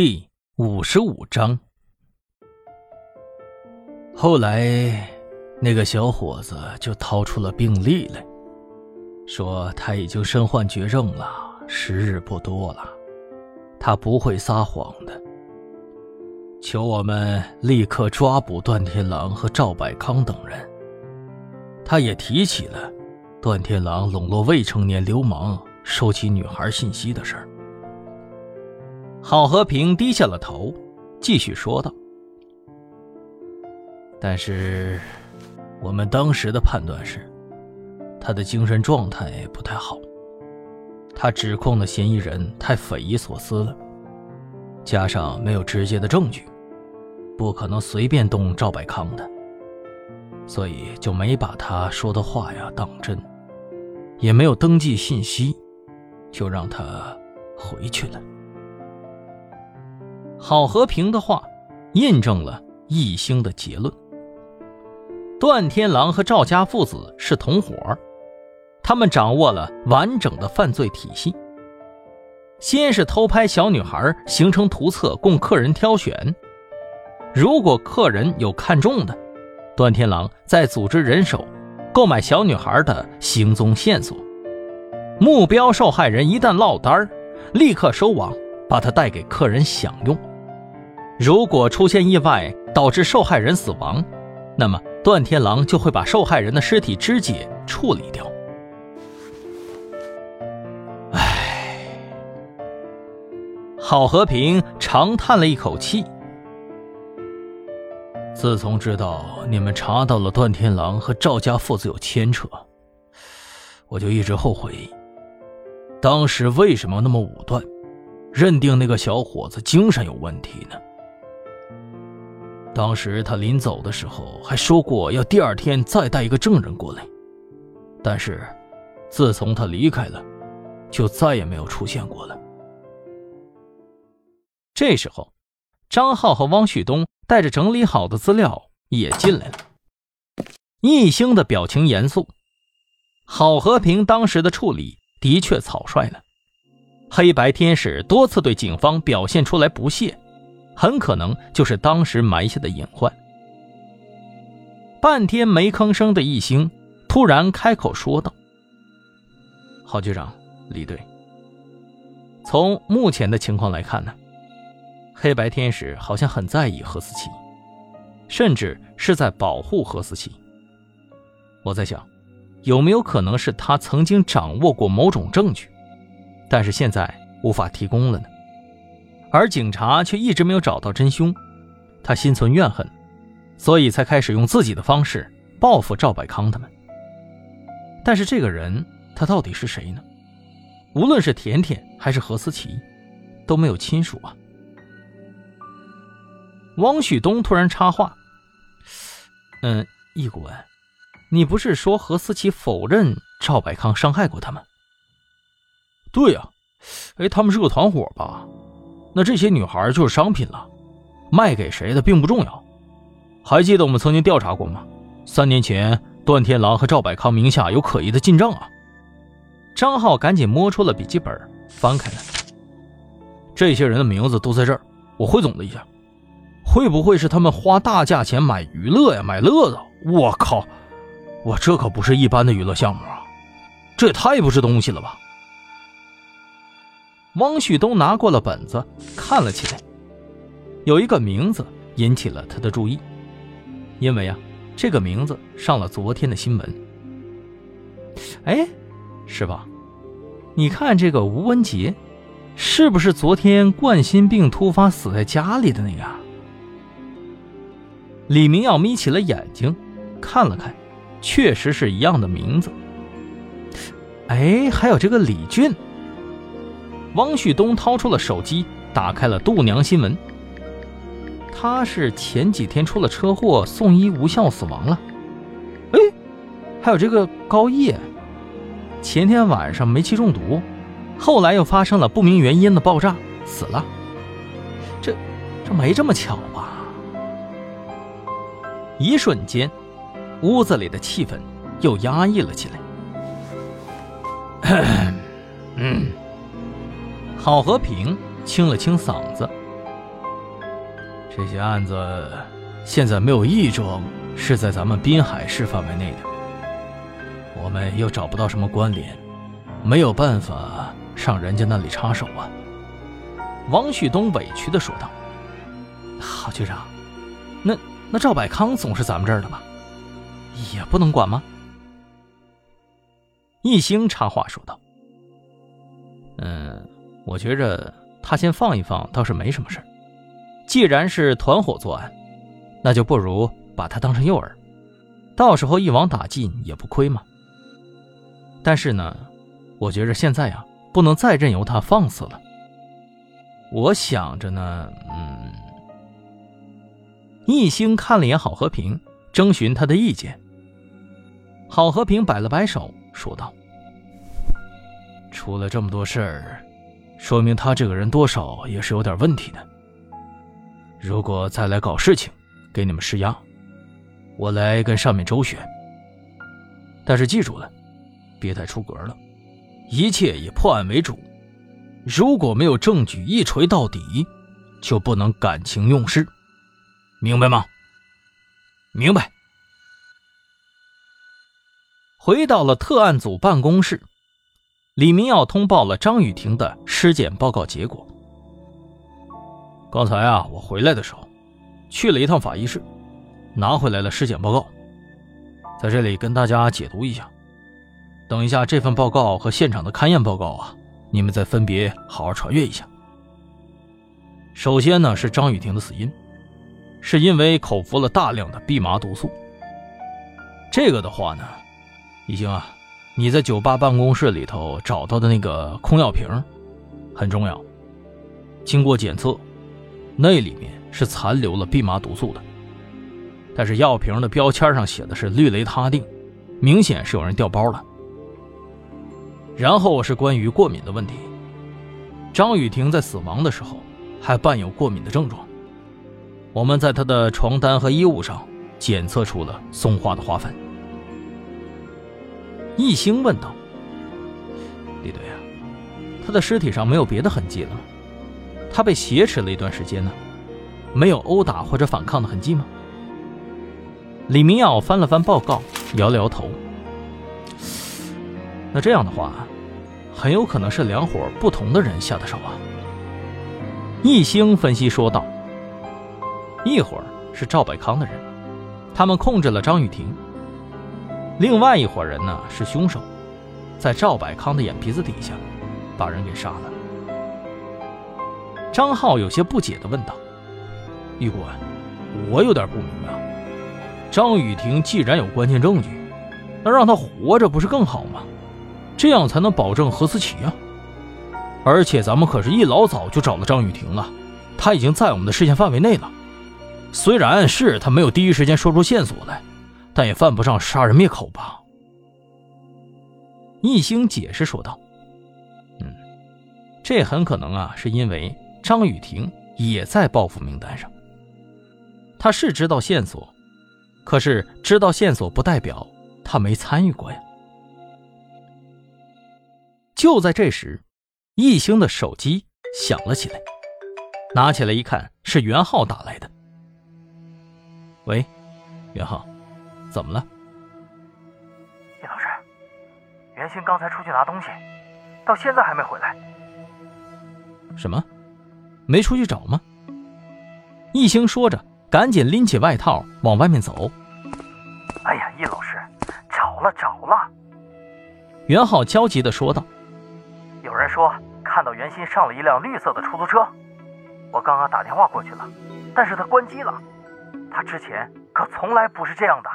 第五十五章。后来，那个小伙子就掏出了病历来，说他已经身患绝症了，时日不多了，他不会撒谎的，求我们立刻抓捕段天狼和赵百康等人。他也提起了段天狼笼络未成年流氓、收集女孩信息的事儿。郝和平低下了头，继续说道：“但是，我们当时的判断是，他的精神状态不太好。他指控的嫌疑人太匪夷所思了，加上没有直接的证据，不可能随便动赵百康的，所以就没把他说的话呀当真，也没有登记信息，就让他回去了。”郝和平的话，印证了易兴的结论。段天狼和赵家父子是同伙，他们掌握了完整的犯罪体系。先是偷拍小女孩，形成图册供客人挑选。如果客人有看中的，段天狼再组织人手购买小女孩的行踪线索。目标受害人一旦落单立刻收网，把她带给客人享用。如果出现意外导致受害人死亡，那么段天狼就会把受害人的尸体肢解处理掉。唉，郝和平长叹了一口气。自从知道你们查到了段天狼和赵家父子有牵扯，我就一直后悔，当时为什么那么武断，认定那个小伙子精神有问题呢？当时他临走的时候还说过要第二天再带一个证人过来，但是自从他离开了，就再也没有出现过了。这时候，张浩和汪旭东带着整理好的资料也进来了。易兴的表情严肃，郝和平当时的处理的确草率了。黑白天使多次对警方表现出来不屑。很可能就是当时埋下的隐患。半天没吭声的易兴突然开口说道：“郝局长，李队，从目前的情况来看呢，黑白天使好像很在意何思琪，甚至是在保护何思琪。我在想，有没有可能是他曾经掌握过某种证据，但是现在无法提供了呢？”而警察却一直没有找到真凶，他心存怨恨，所以才开始用自己的方式报复赵百康他们。但是这个人他到底是谁呢？无论是甜甜还是何思琪，都没有亲属啊。汪旭东突然插话：“嗯，易顾问，你不是说何思琪否认赵百康伤害过他们？”“对呀，哎，他们是个团伙吧？”那这些女孩就是商品了，卖给谁的并不重要。还记得我们曾经调查过吗？三年前，段天狼和赵百康名下有可疑的进账啊。张浩赶紧摸出了笔记本，翻开了。这些人的名字都在这儿，我汇总了一下，会不会是他们花大价钱买娱乐呀，买乐子？我靠，我这可不是一般的娱乐项目啊，这也太不是东西了吧！汪旭东拿过了本子，看了起来。有一个名字引起了他的注意，因为啊，这个名字上了昨天的新闻。哎，师傅？你看这个吴文杰，是不是昨天冠心病突发死在家里的那个？李明耀眯起了眼睛，看了看，确实是一样的名字。哎，还有这个李俊。汪旭东掏出了手机，打开了度娘新闻。他是前几天出了车祸，送医无效死亡了。哎，还有这个高叶，前天晚上煤气中毒，后来又发生了不明原因的爆炸，死了。这，这没这么巧吧？一瞬间，屋子里的气氛又压抑了起来。嗯。郝和平清了清嗓子，这些案子现在没有一桩是在咱们滨海市范围内的，我们又找不到什么关联，没有办法上人家那里插手啊。”王旭东委屈的说道。“郝局长，那那赵百康总是咱们这儿的吧？也不能管吗？”一兴插话说道：“嗯，我觉着他先放一放倒是没什么事既然是团伙作案，那就不如把他当成诱饵，到时候一网打尽也不亏嘛。但是呢，我觉着现在呀，不能再任由他放肆了。我想着呢，嗯。”一兴看了眼郝和平，征询他的意见。郝和平摆了摆手。说道：“出了这么多事儿，说明他这个人多少也是有点问题的。如果再来搞事情，给你们施压，我来跟上面周旋。但是记住了，别太出格了，一切以破案为主。如果没有证据一锤到底，就不能感情用事，明白吗？明白。”回到了特案组办公室，李明耀通报了张雨婷的尸检报告结果。刚才啊，我回来的时候，去了一趟法医室，拿回来了尸检报告，在这里跟大家解读一下。等一下，这份报告和现场的勘验报告啊，你们再分别好好传阅一下。首先呢，是张雨婷的死因，是因为口服了大量的蓖麻毒素。这个的话呢。已经啊，你在酒吧办公室里头找到的那个空药瓶很重要。经过检测，那里面是残留了蓖麻毒素的，但是药瓶的标签上写的是氯雷他定，明显是有人调包了。然后是关于过敏的问题，张雨婷在死亡的时候还伴有过敏的症状，我们在她的床单和衣物上检测出了松花的花粉。易兴问道：“李队啊，他的尸体上没有别的痕迹了吗？他被挟持了一段时间呢，没有殴打或者反抗的痕迹吗？”李明耀翻了翻报告，摇了摇头。那这样的话，很有可能是两伙不同的人下的手啊。易兴分析说道：“一会儿是赵百康的人，他们控制了张雨婷。”另外一伙人呢是凶手，在赵百康的眼皮子底下把人给杀了。张浩有些不解地问道：“玉官，我有点不明白，张雨婷既然有关键证据，那让她活着不是更好吗？这样才能保证何思琪啊！而且咱们可是一老早就找了张雨婷了，她已经在我们的视线范围内了。虽然是她没有第一时间说出线索来。”但也犯不上杀人灭口吧？易星解释说道：“嗯，这很可能啊，是因为张雨婷也在报复名单上。他是知道线索，可是知道线索不代表他没参与过呀。”就在这时，易星的手机响了起来，拿起来一看，是袁浩打来的。喂，袁浩。怎么了，叶老师？袁鑫刚才出去拿东西，到现在还没回来。什么？没出去找吗？一兴说着，赶紧拎起外套往外面走。哎呀，叶老师，找了找了。袁浩焦急地说道：“有人说看到袁鑫上了一辆绿色的出租车，我刚刚打电话过去了，但是他关机了。他之前可从来不是这样的。”